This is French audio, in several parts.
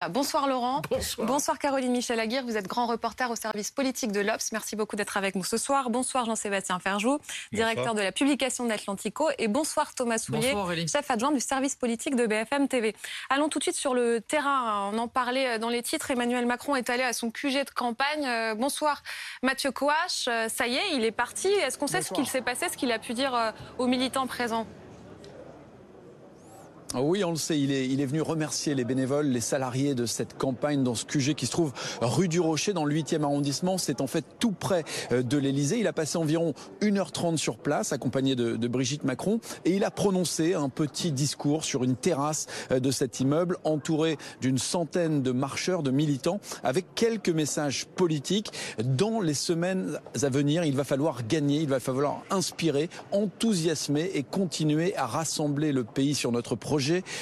Ah, bonsoir Laurent. Bonsoir. Caroline Michel Aguirre. Vous êtes grand reporter au service politique de l'Obs. Merci beaucoup d'être avec nous ce soir. Bonsoir Jean-Sébastien Ferjou, directeur de la publication d'Atlantico. Et bonsoir Thomas Soulier, chef adjoint du service politique de BFM TV. Allons tout de suite sur le terrain. On en parlait euh, dans les titres. Emmanuel Macron est allé à son QG de campagne. Euh, bonsoir Mathieu Coache. Euh, ça y est, il est parti. Est-ce qu'on sait ce qu'il s'est passé, ce qu'il a pu dire aux militants présents? Oui, on le sait, il est, il est venu remercier les bénévoles, les salariés de cette campagne dans ce QG qui se trouve rue du Rocher dans le 8e arrondissement. C'est en fait tout près euh, de l'Elysée. Il a passé environ 1h30 sur place, accompagné de, de, Brigitte Macron, et il a prononcé un petit discours sur une terrasse euh, de cet immeuble, entouré d'une centaine de marcheurs, de militants, avec quelques messages politiques. Dans les semaines à venir, il va falloir gagner, il va falloir inspirer, enthousiasmer et continuer à rassembler le pays sur notre projet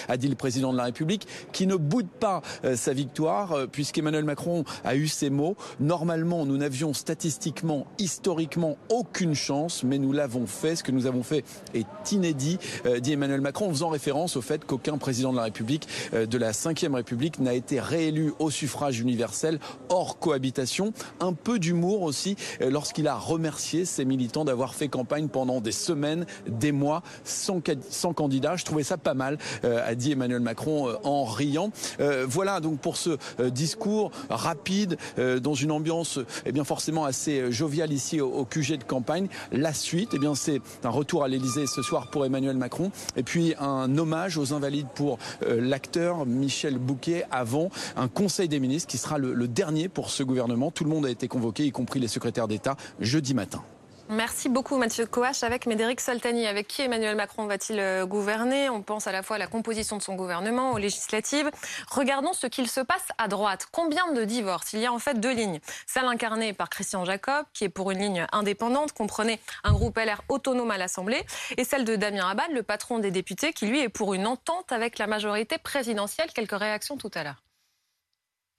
a dit le président de la République, qui ne boude pas euh, sa victoire, euh, puisqu'Emmanuel Macron a eu ces mots. Normalement, nous n'avions statistiquement, historiquement, aucune chance, mais nous l'avons fait. Ce que nous avons fait est inédit, euh, dit Emmanuel Macron, en faisant référence au fait qu'aucun président de la République de la Ve République n'a été réélu au suffrage universel hors cohabitation. Un peu d'humour aussi lorsqu'il a remercié ses militants d'avoir fait campagne pendant des semaines, des mois, sans, sans candidat. Je trouvais ça pas mal. Euh, a dit Emmanuel Macron euh, en riant. Euh, voilà donc pour ce discours rapide dans une ambiance eh bien forcément assez joviale ici au, QG de campagne. La suite, eh bien c'est un retour à l'Elysée ce soir pour Emmanuel Macron et puis un hommage aux invalides pour l'acteur Michel Bouquet avant un conseil des ministres qui sera le dernier pour ce gouvernement. Tout le monde a été convoqué, y compris les secrétaires d'État, jeudi matin. Merci beaucoup Mathieu Coache. Avec Médéric Soltani, avec qui Emmanuel Macron va-t-il euh, gouverner? On pense à la fois à la composition de son gouvernement, aux législatives. Regardons ce qu'il se passe à droite. Combien de divorces? Il y a en fait deux lignes. Celle incarnée par Christian Jacob, qui est pour une ligne indépendante, comprenait un groupe LR autonome à l'Assemblée, et celle de Damien Abad, le patron des députés, qui lui est pour une entente avec la majorité présidentielle. Quelques réactions tout à l'heure.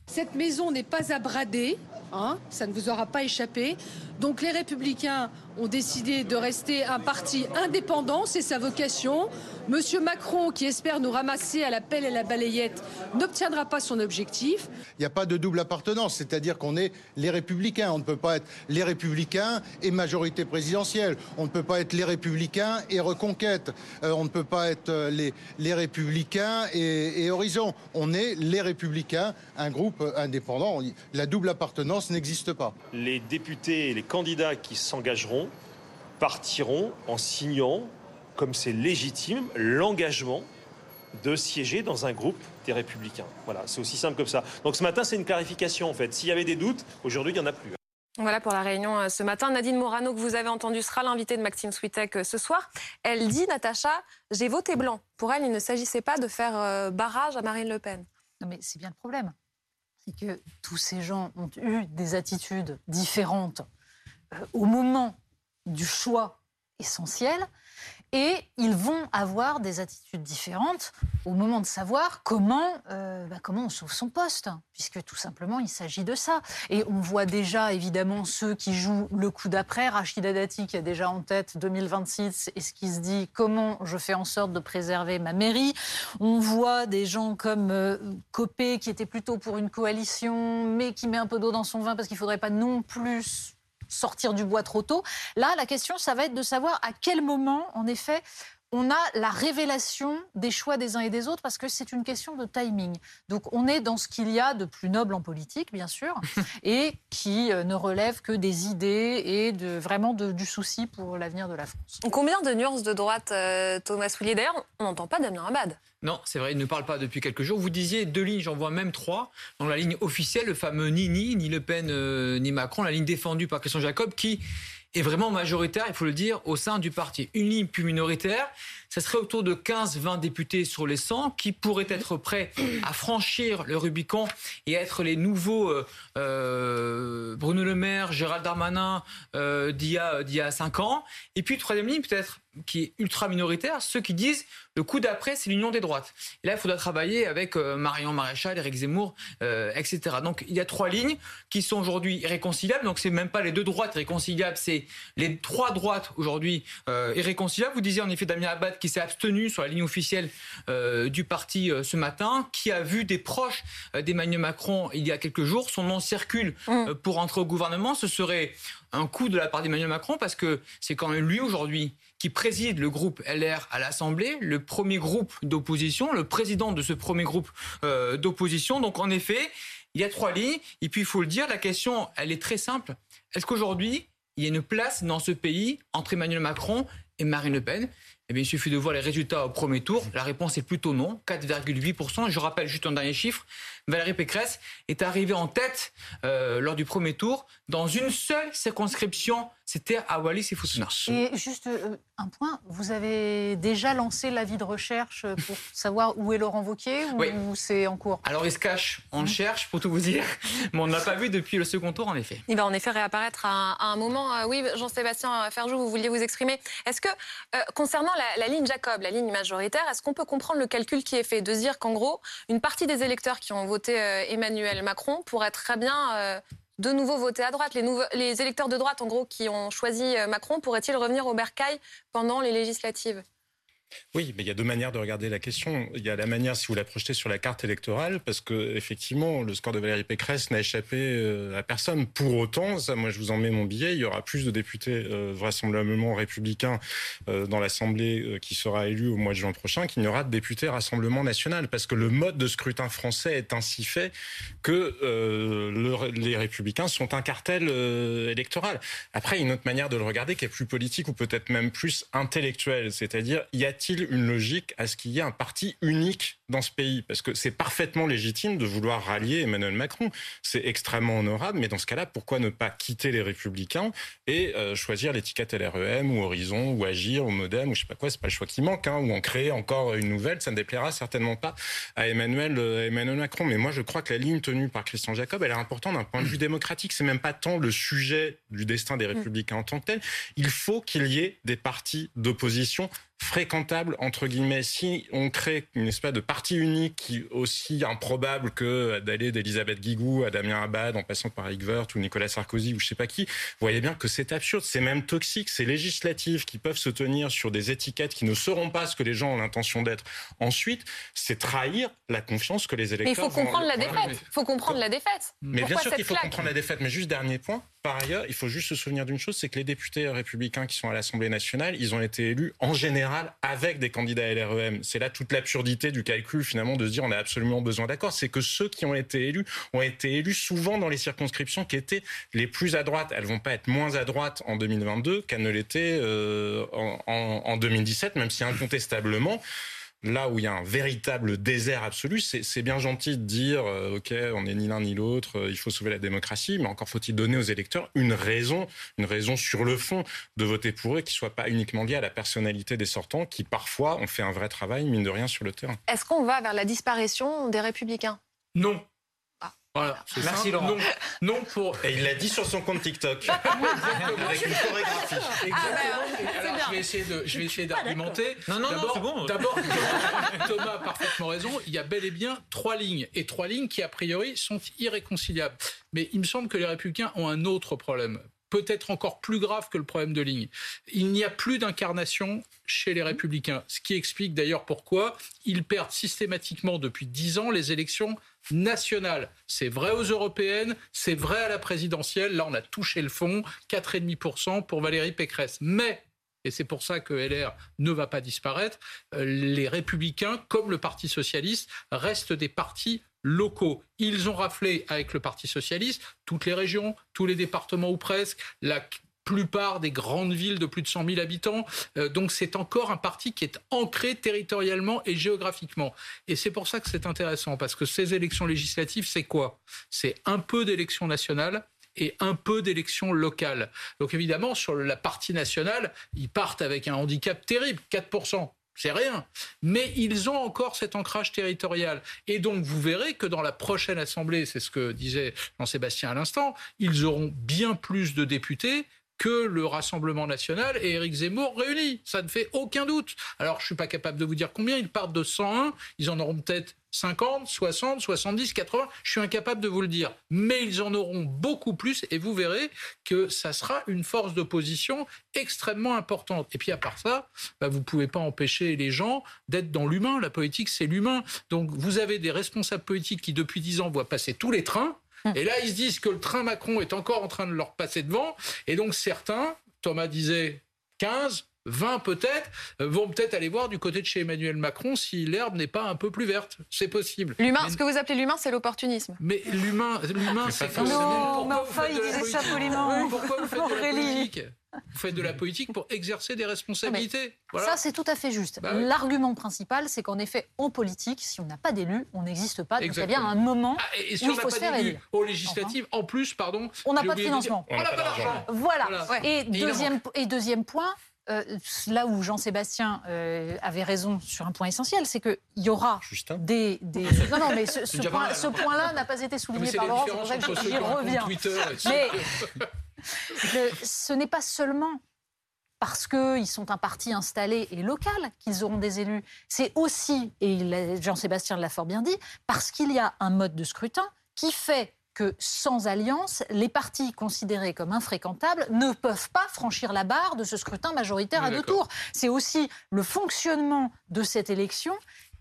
Cette maison n'est pas à brader, hein, ça ne vous aura pas échappé. Donc les républicains ont décidé de rester un parti indépendant, c'est sa vocation. Monsieur Macron, qui espère nous ramasser à la pelle et la balayette, n'obtiendra pas son objectif. Il n'y a pas de double appartenance, c'est-à-dire qu'on est les républicains. On ne peut pas être les républicains et majorité présidentielle. On ne peut pas être les républicains et reconquête. Euh, on ne peut pas être euh, les, les républicains et, et horizon. On est les républicains, un groupe indépendant. La double appartenance n'existe pas. Les députés et les candidats qui s'engageront partiront en signant, comme c'est légitime, l'engagement de siéger dans un groupe des Républicains. Voilà, c'est aussi simple que ça. Donc ce matin, c'est une clarification en fait. S'il y avait des doutes, aujourd'hui, il n'y en a plus. Voilà pour la réunion euh, ce matin. Nadine Morano, que vous avez entendu, sera l'invitée de Maxime Switek euh, ce soir. Elle dit, Natacha, j'ai voté blanc. Pour elle, il ne s'agissait pas de faire euh, barrage à Marine Le Pen. Non, mais c'est bien le problème. C'est que tous ces gens ont eu des attitudes différentes au moment du choix essentiel et ils vont avoir des attitudes différentes au moment de savoir comment, euh, bah, comment on sauve son poste, puisque tout simplement il s'agit de ça. Et on voit déjà évidemment ceux qui jouent le coup d'après. Rachida Dati qui a déjà en tête 2026 et ce qui se dit comment je fais en sorte de préserver ma mairie. On voit des gens comme euh, Copé qui était plutôt pour une coalition mais qui met un peu d'eau dans son vin parce qu'il ne faudrait pas non plus sortir du bois trop tôt. Là, la question, ça va être de savoir à quel moment, en effet, on a la révélation des choix des uns et des autres parce que c'est une question de timing. Donc on est dans ce qu'il y a de plus noble en politique, bien sûr, et qui euh, ne relève que des idées et de, vraiment du souci pour l'avenir de la France. Combien de nuances de droite, euh, Thomas Soulier? D'ailleurs, on n'entend pas Damien Abad. Non, c'est vrai, il ne parle pas depuis quelques jours. Vous disiez deux lignes, j'en vois même trois. Dans la ligne officielle, le fameux ni ni, ni Le Pen, euh, ni Macron, la ligne défendue par Christian Jacob, qui est vraiment majoritaire, il faut le dire, au sein du parti. Une ligne plus minoritaire, ça serait autour de 15-20 députés sur les 100 qui pourraient être prêts à franchir le Rubicon et être les nouveaux euh, euh, Bruno Le Maire, Gérald Darmanin euh, d'il y, a 5 ans. Et puis, troisième ligne, peut-être qui est ultra minoritaire, ceux qui disent le coup d'après, c'est l'union des droites. Et là, il faudra travailler avec euh, Marion Maréchal, Éric Zemmour, euh, etc. Donc, il y a trois lignes qui sont aujourd'hui irréconciliables. Donc, c'est même pas les deux droites irréconciliables, c'est les trois droites aujourd'hui euh, irréconciliables. Vous disiez en effet Damien Abad qui s'est abstenu sur la ligne officielle du parti ce matin, qui a vu des proches d'Emmanuel Macron il y a quelques jours. Son nom circule mmh. pour entrer au gouvernement. Ce serait un coup de la part d'Emmanuel Macron parce que c'est quand même lui aujourd'hui qui préside le groupe LR à l'Assemblée, le premier groupe d'opposition, le président de ce premier groupe euh, d'opposition. Donc en effet, il y a trois lignes. Et puis il faut le dire, la question, elle est très simple. Est-ce qu'aujourd'hui, il y a une place dans ce pays entre Emmanuel Macron et Marine Le Pen? Eh bien, il suffit de voir les résultats au premier tour. La réponse est plutôt non, 4,8%. Je rappelle juste un dernier chiffre. Valérie Pécresse est arrivée en tête euh, lors du premier tour dans une seule circonscription c'était à Wallis et Futuna. Et juste euh, un point, vous avez déjà lancé l'avis de recherche pour savoir où est Laurent Wauquiez ou, c'est en cours? Alors il se cache, on le mmh. cherche pour tout vous dire, mais on ne l'a pas vu depuis le second tour en effet. Il va en effet réapparaître à un, moment. Euh, oui, Jean-Sébastien Ferjou, vous vouliez vous exprimer. Est-ce que, euh, concernant la, ligne Jacob, la ligne majoritaire, est-ce qu'on peut comprendre le calcul qui est fait de dire qu'en gros, une partie des électeurs qui ont voté Emmanuel Macron pourrait très bien de nouveau voter à droite. Les, les, électeurs de droite, en gros, qui ont choisi euh, Macron, pourraient-ils revenir au bercail pendant les législatives? Oui, mais il y a deux manières de regarder la question. Il y a la manière si vous la projetez sur la carte électorale, parce que effectivement, le score de Valérie Pécresse n'a échappé euh, à personne. Pour autant, ça, moi, je vous en mets mon billet. Il y aura plus de députés euh, vraisemblablement républicains euh, dans l'Assemblée qui sera élue au mois de juin prochain qu'il n'y aura de députés Rassemblement national, parce que le mode de scrutin français est ainsi fait que les républicains sont un cartel électoral. Après, il y a une autre manière de le regarder qui est plus politique ou peut-être même plus intellectuelle, c'est-à-dire y a il une logique à ce qu'il y ait un parti unique dans ce pays? Parce que c'est parfaitement légitime de vouloir rallier Emmanuel Macron. C'est extrêmement honorable, mais dans ce cas-là, pourquoi ne pas quitter les Républicains et euh, choisir l'étiquette LREM ou Horizon ou Agir ou Modem ou je sais pas quoi, c'est pas le choix qui manque, hein, ou en créer encore une nouvelle, ça ne déplaira certainement pas à Emmanuel, euh, Emmanuel Macron. Mais moi, je crois que la ligne tenue par Christian Jacob, elle est importante d'un point de vue démocratique. C'est même pas tant le sujet du destin des Républicains en tant que tel. Il faut qu'il y ait des partis d'opposition fréquentable entre guillemets si on crée une espèce de parti unique qui aussi improbable que d'aller d'Elisabeth Guigou à Damien Abad en passant par Woerth ou Nicolas Sarkozy ou je sais pas qui. Vous voyez bien que c'est absurde c'est même toxique c'est législatif qui peuvent se tenir sur des étiquettes qui ne seront pas ce que les gens ont l'intention d'être. Ensuite c'est trahir la confiance que les électeurs mais il faut comprendre la défaite. Il faut comprendre la défaite. mais bien sûr qu'il faut comprendre la défaite. Mais juste dernier point par ailleurs, il faut juste se souvenir d'une chose, c'est que les députés républicains qui sont à l'Assemblée nationale, ils ont été élus en général avec des candidats LREM. C'est là toute l'absurdité du calcul finalement de se dire on a absolument besoin d'accord. C'est que ceux qui ont été élus ont été élus souvent dans les circonscriptions qui étaient les plus à droite. Elles vont pas être moins à droite en 2022 qu'elles ne l'étaient euh, en, en 2017, même si incontestablement là où il y a un véritable désert absolu, c'est bien gentil de dire, euh, OK, on n'est ni l'un ni l'autre, euh, il faut sauver la démocratie, mais encore faut-il donner aux électeurs une raison, une raison sur le fond de voter pour eux, qui ne soit pas uniquement liée à la personnalité des sortants, qui parfois ont fait un vrai travail, mine de rien, sur le terrain. Est-ce qu'on va vers la disparition des républicains? Non. Voilà, Merci Laurent. Non, pour. Et il l'a dit sur son compte TikTok. avec une chorégraphie. Exactement. je vais essayer de, je vais essayer d'argumenter. Non, non, non, c'est bon. D'abord, Thomas a parfaitement raison. Il y a bel et bien trois lignes et trois lignes qui a priori sont irréconciliables. Mais il me semble que les Républicains ont un autre problème peut-être encore plus grave que le problème de ligne. Il n'y a plus d'incarnation chez les républicains, ce qui explique d'ailleurs pourquoi ils perdent systématiquement depuis dix ans les élections nationales. C'est vrai aux européennes, c'est vrai à la présidentielle. Là, on a touché le fond, 4,5% pour Valérie Pécresse. Mais et c'est pour ça que LR ne va pas disparaître, euh, les républicains, comme le Parti socialiste, restent des partis locaux. Ils ont raflé avec le Parti socialiste toutes les régions, tous les départements ou presque, la plupart des grandes villes de plus de 100 000 habitants. Euh, donc c'est encore un parti qui est ancré territorialement et géographiquement. Et c'est pour ça que c'est intéressant, parce que ces élections législatives, c'est quoi? C'est un peu d'élections nationales et un peu d'élections locales. Donc évidemment, sur la partie nationale, ils partent avec un handicap terrible, 4% c'est rien. Mais ils ont encore cet ancrage territorial. Et donc, vous verrez que dans la prochaine Assemblée, c'est ce que disait Jean-Sébastien à l'instant, ils auront bien plus de députés que le Rassemblement national et Éric Zemmour réunis. Ça ne fait aucun doute. Alors, je suis pas capable de vous dire combien. Ils partent de 101. Ils en auront peut-être 50, 60, 70, 80, je suis incapable de vous le dire. Mais ils en auront beaucoup plus et vous verrez que ça sera une force d'opposition extrêmement importante. Et puis à part ça, bah, vous ne pouvez pas empêcher les gens d'être dans l'humain. La politique, c'est l'humain. Donc vous avez des responsables politiques qui depuis 10 ans voient passer tous les trains. Hum. Et là, ils se disent que le train Macron est encore en train de leur passer devant. Et donc certains, Thomas disait 15, 20 peut-être, euh, vont peut-être aller voir du côté de chez Emmanuel Macron si l'herbe n'est pas un peu plus verte. C'est possible. L'humain, ce que vous appelez l'humain, c'est l'opportunisme. Mais l'humain, l'humain, c'est quand Non, mais enfin, il disait ça poliment. Pourquoi vous faites de la politique vous faites de la politique pour exercer des responsabilités. Ça, c'est tout à fait juste. Bah L'argument principal, c'est qu'en effet, en politique, si on n'a pas d'élus, on n'existe pas. Donc il y a bien un moment ah, et où il faut se faire élire. Aux législatives, en plus, pardon. On n'a pas de financement. On n'a pas d'argent. Voilà. Et, deuxième, et deuxième point, euh, là où Jean-Sébastien euh, avait raison sur un point essentiel, c'est qu'il y aura des, Non, non, mais ce, point, là n'a pas été souligné par Laurent, c'est pour ça que j'y reviens. Mais ce n'est pas seulement parce qu'ils sont un parti installé et local qu'ils auront des élus. C'est aussi, et Jean-Sébastien l'a fort bien dit, parce qu'il y a un mode de scrutin qui fait que sans alliance, les partis considérés comme infréquentables ne peuvent pas franchir la barre de ce scrutin majoritaire à deux tours. C'est aussi le fonctionnement de cette élection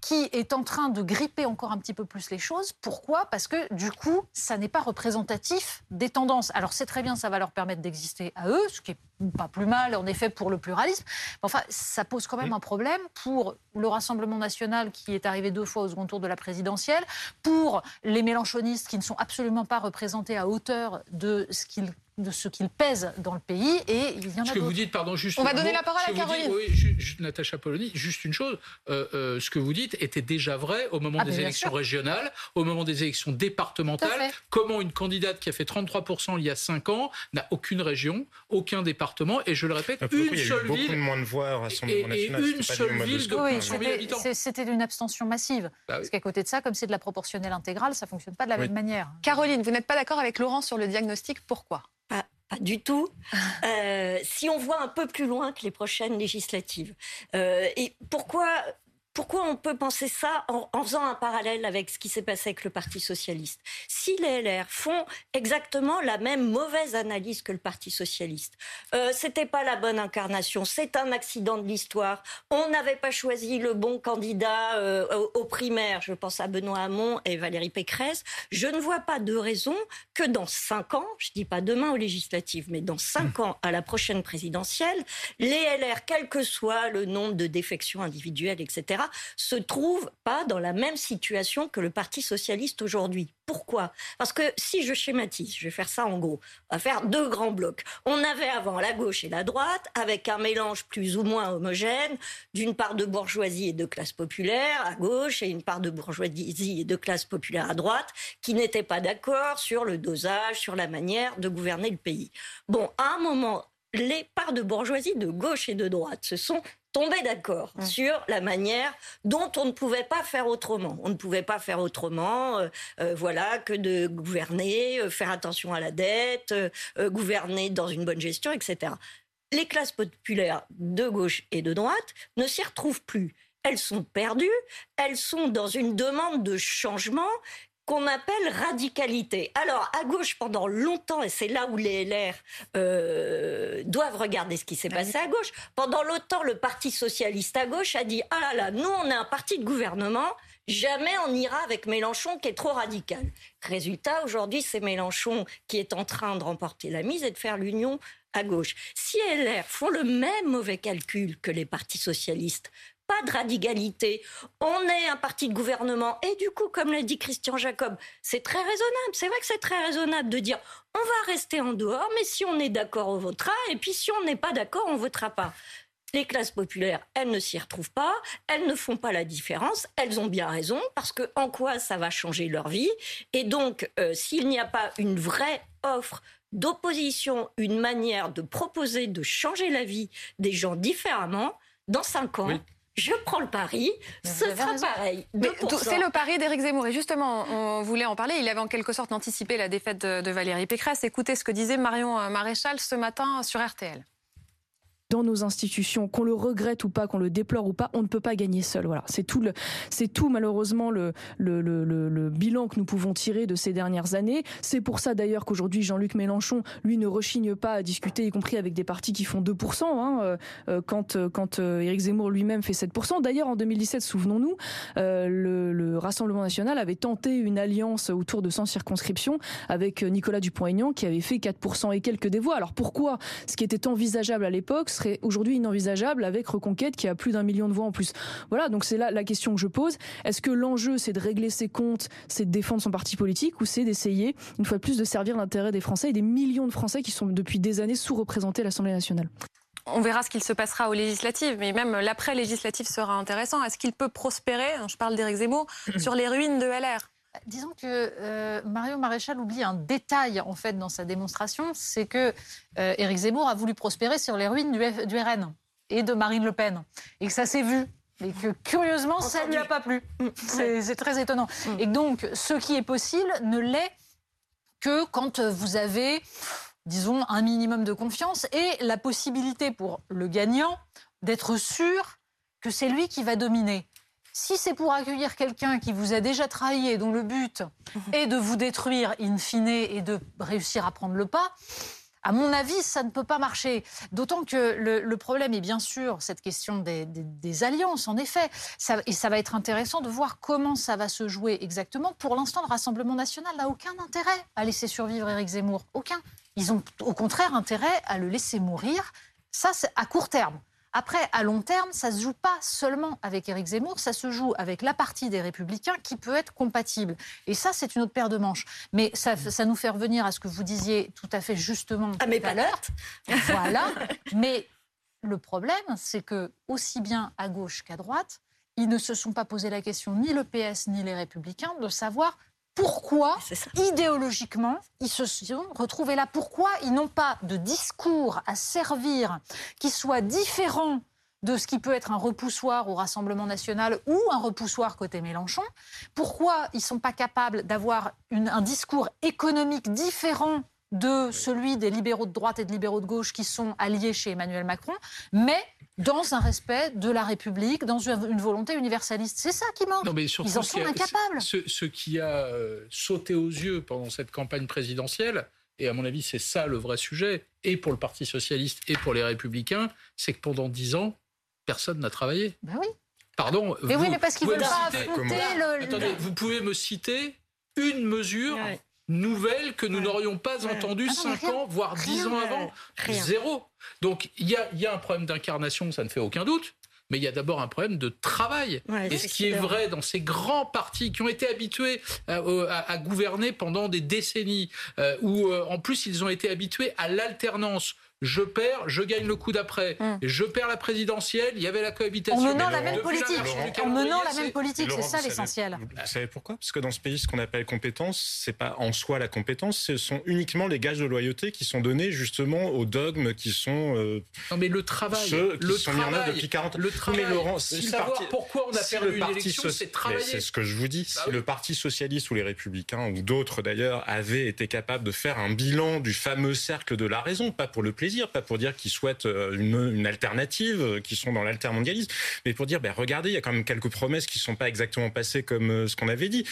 qui est en train de gripper encore un petit peu plus les choses. Pourquoi? Parce que du coup, ça n'est pas représentatif des tendances. Alors c'est très bien, ça va leur permettre d'exister à eux, ce qui est pas plus mal en effet pour le pluralisme. enfin, ça pose quand même un problème pour le Rassemblement national qui est arrivé deux fois au second tour de la présidentielle, pour les mélanchonistes qui ne sont absolument pas représentés à hauteur de ce qu'ils de ce qu'il pèse dans le pays et il y en a Ce que vous dites, pardon, juste. On va donner la parole à Caroline. oui, juste, Natacha Polony, juste une chose. Euh, euh, ce que vous dites était déjà vrai au moment ah, des élections régionales, au moment des élections départementales. Comment une candidate qui a fait 33% il y a 5 ans n'a aucune région, aucun département, et je le répète, ah, une seule ville. Beaucoup moins de voix Rassemblement et, national. Et une seule ville de oui, habitants. C'était une abstention massive. Bah Parce qu'à côté de ça, comme c'est de la proportionnelle intégrale, ça ne fonctionne pas de la même manière. Caroline, vous n'êtes pas d'accord avec Laurent sur le diagnostic. Pourquoi? Pas du tout. Euh, si on voit un peu plus loin que les prochaines législatives. Euh, et pourquoi pourquoi on peut penser ça en, faisant un parallèle avec ce qui s'est passé avec le Parti socialiste? Si les LR font exactement la même mauvaise analyse que le Parti socialiste, euh, c'était pas la bonne incarnation, c'est un accident de l'histoire. On n'avait pas choisi le bon candidat euh, aux, primaires. Je pense à Benoît Hamon et Valérie Pécresse. Je ne vois pas de raison que dans cinq ans, je dis pas demain aux législatives, mais dans cinq ans à la prochaine présidentielle, les LR, quel que soit le nombre de défections individuelles, etc se trouve pas dans la même situation que le Parti socialiste aujourd'hui. Pourquoi? Parce que si je schématise, je vais faire ça en gros, on va faire deux grands blocs. On avait avant la gauche et la droite, avec un mélange plus ou moins homogène, d'une part de bourgeoisie et de classe populaire à gauche et une part de bourgeoisie et de classe populaire à droite, qui n'étaient pas d'accord sur le dosage, sur la manière de gouverner le pays. Bon, à un moment, les parts de bourgeoisie de gauche et de droite se sont tomber d'accord mmh. sur la manière dont on ne pouvait pas faire autrement. On ne pouvait pas faire autrement, euh, euh, voilà, que de gouverner, euh, faire attention à la dette, gouverner dans une bonne gestion, etc. Les classes populaires de gauche et de droite ne s'y retrouvent plus elles sont perdues, elles sont dans une demande de changement qu'on appelle radicalité. Alors, à gauche, pendant longtemps, et c'est là où les LR euh, doivent regarder ce qui s'est passé à gauche, pendant longtemps, le Parti socialiste à gauche a dit « Ah là là, nous, on est un parti de gouvernement, jamais on ira avec Mélenchon qui est trop radical. » Résultat, aujourd'hui, c'est Mélenchon qui est en train de remporter la mise et de faire l'union à gauche. Si LR font le même mauvais calcul que les partis socialistes, pas de radicalité. On est un parti de gouvernement. Et du coup, comme l'a dit Christian Jacob, c'est très raisonnable. C'est vrai que c'est très raisonnable de dire on va rester en dehors, mais si on est d'accord, on votera. Et puis si on n'est pas d'accord, on votera pas. Les classes populaires, elles ne s'y retrouvent pas, elles ne font pas la différence, elles ont bien raison, parce que en quoi ça va changer leur vie? Et donc, euh, s'il n'y a pas une vraie offre d'opposition, une manière de proposer de changer la vie des gens différemment, dans cinq ans, je prends le pari, ce sera pareil. C'est le pari d'Éric Zemmour. Et justement, on voulait en parler. Il avait en quelque sorte anticipé la défaite de Valérie Pécresse. Écoutez ce que disait Marion Maréchal ce matin sur RTL dans nos institutions, qu'on le regrette ou pas, qu'on le déplore ou pas, on ne peut pas gagner seul. Voilà, c'est tout, c'est tout malheureusement le, bilan que nous pouvons tirer de ces dernières années. C'est pour ça d'ailleurs qu'aujourd'hui Jean-Luc Mélenchon, lui, ne rechigne pas à discuter, y compris avec des partis qui font 2%, hein, euh, euh, quand, euh, quand Éric Zemmour lui-même fait 7%. D'ailleurs, en 2017, souvenons-nous, le, le, Rassemblement national avait tenté une alliance autour de 100 circonscriptions avec Nicolas Dupont-Aignan qui avait fait 4% et quelques des voix. Alors pourquoi ce qui était envisageable à l'époque serait aujourd'hui inenvisageable avec Reconquête qui a plus d'un million de voix en plus. Voilà, donc c'est là la question que je pose. Est-ce que l'enjeu c'est de régler ses comptes, c'est de défendre son parti politique ou c'est d'essayer une fois de plus de servir l'intérêt des Français et des millions de Français qui sont depuis des années sous-représentés à l'Assemblée nationale? On verra ce qu'il se passera aux législatives, mais même l'après-législative sera intéressant. Est-ce qu'il peut prospérer, je parle d'Éric Zemmour, sur les ruines de LR Disons que euh, Mario Maréchal oublie un détail en fait dans sa démonstration, c'est que euh, Éric Zemmour a voulu prospérer sur les ruines du, RN et de Marine Le Pen, et que ça s'est vu. Et que curieusement, ça ne lui a pas plu. Mm. C'est très étonnant. Mm. Et donc, ce qui est possible ne l'est que quand vous avez, disons, un minimum de confiance et la possibilité pour le gagnant d'être sûr que c'est lui qui va dominer. Si c'est pour accueillir quelqu'un qui vous a déjà trahi et dont le but est de vous détruire in fine et de réussir à prendre le pas, à mon avis, ça ne peut pas marcher. D'autant que le, problème est bien sûr cette question des, alliances, en effet. et ça va être intéressant de voir comment ça va se jouer exactement. Pour l'instant, le Rassemblement national n'a aucun intérêt à laisser survivre Éric Zemmour. Aucun. Ils ont au contraire intérêt à le laisser mourir. Ça, c'est à court terme. Après, à long terme, ça ne se joue pas seulement avec Éric Zemmour, ça se joue avec la partie des Républicains qui peut être compatible. Et ça, c'est une autre paire de manches. Mais ça, nous fait revenir à ce que vous disiez tout à fait justement à mes tout Voilà. Mais le problème, c'est que aussi bien à gauche qu'à droite, ils ne se sont pas posé la question, ni le PS ni les Républicains, de savoir pourquoi, idéologiquement, ils se sont retrouvés là. Pourquoi ils n'ont pas de discours à servir qui soit différent de ce qui peut être un repoussoir au Rassemblement national ou un repoussoir côté Mélenchon? Pourquoi ils ne sont pas capables d'avoir un discours économique différent de celui des libéraux de droite et de libéraux de gauche qui sont alliés chez Emmanuel Macron, mais dans un respect de la République, dans une volonté universaliste. C'est ça qui manque. Non, mais Ils en sont incapables. Ce, qui a euh, sauté aux yeux pendant cette campagne présidentielle, et à mon avis c'est ça le vrai sujet, et pour le Parti socialiste et pour les Républicains, c'est que pendant dix ans, personne n'a travaillé. Ben oui. Pardon. Mais oui, mais parce qu'ils veulent pas affronter le... Attendez, vous pouvez me citer une mesure nouvelle que nous n'aurions pas entendue ah cinq ans, voire dix ans avant. Zéro. Donc il y a, y a un problème d'incarnation, ça ne fait aucun doute mais il y a d'abord un problème de travail. et ce qui est vrai dans ces grands partis qui ont été habitués à, gouverner pendant des décennies, euh, où euh, en plus ils ont été habitués à l'alternance je perds, je gagne le coup d'après. Hum. Je perds la présidentielle, il y avait la cohabitation. En menant la même politique. En menant la même politique, c'est ça l'essentiel. Vous, savez pourquoi? Parce que dans ce pays, ce qu'on appelle compétence, c'est pas en soi la compétence, ce sont uniquement les gages de loyauté qui sont donnés justement aux dogmes qui sont. Euh, non mais le travail, ceux qui le sont travail, mis en œuvre depuis 40 ans. Le travail. Mais Laurent, si savoir parti, pourquoi on a perdu une élection, c'est travailler. C'est ce que je vous dis. Bah si le Parti socialiste ou les Républicains ou d'autres d'ailleurs avaient été capables de faire un bilan du fameux cercle de la raison, pas pour le plaisir, pas pour dire qu'ils souhaitent euh, une, alternative, euh, qui sont dans l'altermondialisme, mais pour dire, ben, regardez, il y a quand même quelques promesses qui ne sont pas exactement passées comme euh, ce qu'on avait dit.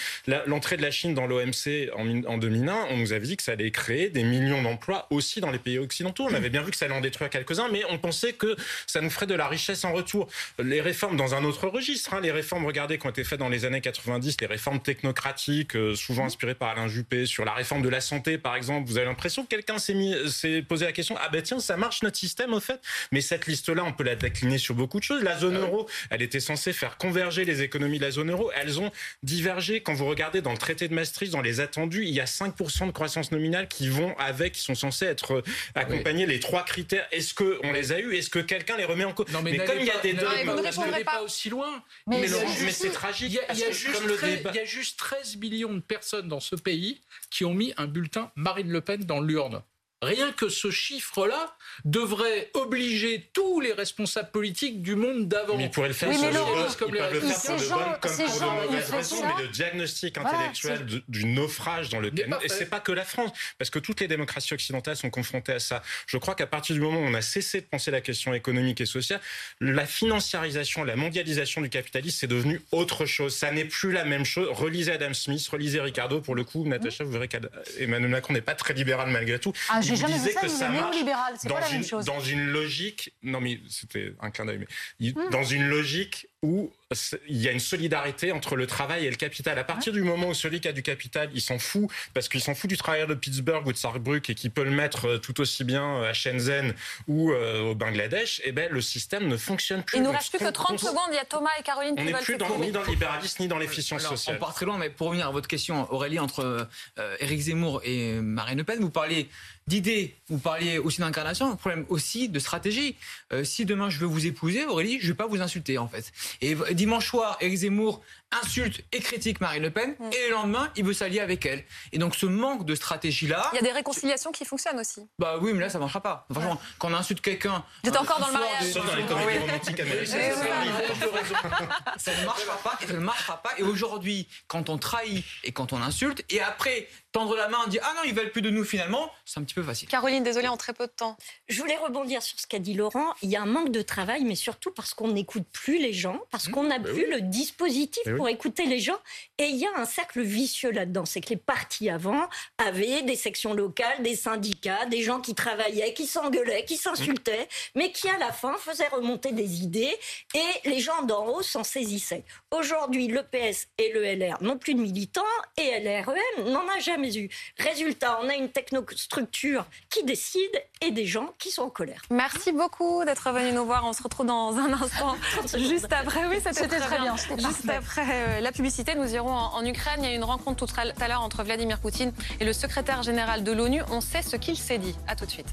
L'entrée de la Chine dans l'OMC en, en 2001, on nous avait dit que ça allait créer des millions d'emplois aussi dans les pays occidentaux. On avait bien vu que ça allait en détruire quelques-uns, mais on pensait que ça nous ferait de la richesse en retour. Les réformes dans un autre registre, hein, les réformes, regardez, qui ont été faites dans les années 90, les réformes technocratiques, souvent inspirées par Alain Juppé, sur la réforme de la santé, par exemple, vous avez l'impression que quelqu'un s'est posé la question, ah ben tiens, ça marche notre système au fait. Mais cette liste-là, on peut la décliner sur beaucoup de choses. La zone ah euro, elle était censée faire converger les économies de la zone euro. Elles ont divergé. Quand vous regardez dans le traité de Maastricht, dans les attendus, il y a 5% de croissance nominale qui vont avec, qui sont censés être euh, accompagnés. Les trois critères, est-ce qu'on les a eus? Est-ce que quelqu'un les remet en cause? Mais, comme il y a des dogmes, ne pas aussi loin. Mais, c'est tragique. Il y, a, il y a juste 13 millions de personnes dans ce pays qui ont mis un bulletin Marine Le Pen dans l'urne Rien que ce chiffre-là devrait obliger tous les responsables politiques du monde d'avant. Mais ils pourraient le faire Oui, sur le bonne, ils peuvent le faire ces pour de bonnes comme pour de gens, mauvaises raisons, mais le diagnostic intellectuel du naufrage dans lequel... Et c'est pas que la France, parce que toutes les démocraties occidentales sont confrontées à ça. Je crois qu'à partir du moment où on a cessé de penser la question économique et sociale, la financiarisation, la mondialisation du capitalisme, c'est devenu autre chose. Ça n'est plus la même chose. Relisez Adam Smith, relisez Ricardo, pour le coup, Natacha, vous verrez qu'Emmanuel Macron n'est pas très libéral malgré tout. Ah, j'ai jamais vu ça, que ça marche néolibéral, c'est dans pas la même une- chose? Dans une logique, non mais c'était un clin d'œil, mais Hmm. dans une logique où il y a une solidarité entre le travail et le capital. À partir du moment où celui qui a du capital, il s'en fout parce qu'il s'en fout du travailleur de Pittsburgh ou de Saarbrück et qu'il peut le mettre euh, tout aussi bien à Shenzhen ou euh, au Bangladesh, eh ben le système ne fonctionne plus. Il nous Donc, reste plus que qu'on- 30 qu'on- secondes. Il y a Thomas et Caroline On qui n'est veulent plus dans, ni dans le libéralisme ni dans l'efficience sociale. On part très loin, mais pour revenir à votre question, Aurélie, entre euh, Éric Zemmour et Marine Le Pen, vous parliez d'idées, vous parliez aussi d'incarnation, un problème aussi de stratégie. Euh, si demain je veux vous épouser, Aurélie, je ne vais pas vous insulter en fait. Et dimanche soir, Éric Zemmour insulte et critique Marine Le Pen, Mm. et le lendemain, il veut s'allier avec elle. Et donc ce manque de stratégie-là... Il y a des réconciliations qui fonctionnent aussi. Bah oui, mais là, ça marchera pas. Franchement, quand on insulte quelqu'un... J'étais euh, encore dans le mariage. dans les comédies romantiques américaines. Ça ne marchera pas et ça ne marchera pas. Et aujourd'hui, quand on trahit et quand on insulte, et après tendre la main, on dit ah non, ils veulent plus de nous finalement, c'est un petit peu facile. Caroline, désolée, en très peu de temps. Je voulais rebondir sur ce qu'a dit Laurent. Il y a un manque de travail, mais surtout parce qu'on n'écoute plus les gens, parce qu'on n'a bah plus oui. le dispositif Bah oui. pour écouter les gens. Et il y a un cercle vicieux là-dedans. C'est que les partis avant avaient des sections locales, des syndicats, des gens qui travaillaient, qui s'engueulaient, qui s'insultaient, mais qui à la fin faisaient remonter des idées et les gens d'en haut s'en saisissaient. Aujourd'hui, le PS et le LR n'ont plus de militants et LREM n'en a jamais eu. Résultat, on a une technostructure qui décide et des gens qui sont en colère. Merci beaucoup d'être venu nous voir. On se retrouve dans un instant, juste après. Oui, c'était très, très bien. Juste après euh, la publicité, nous irons en, en Ukraine. Il y a eu une rencontre tout à l'heure entre Vladimir Poutine et le secrétaire général de l'ONU. On sait ce qu'il s'est dit. À tout de suite.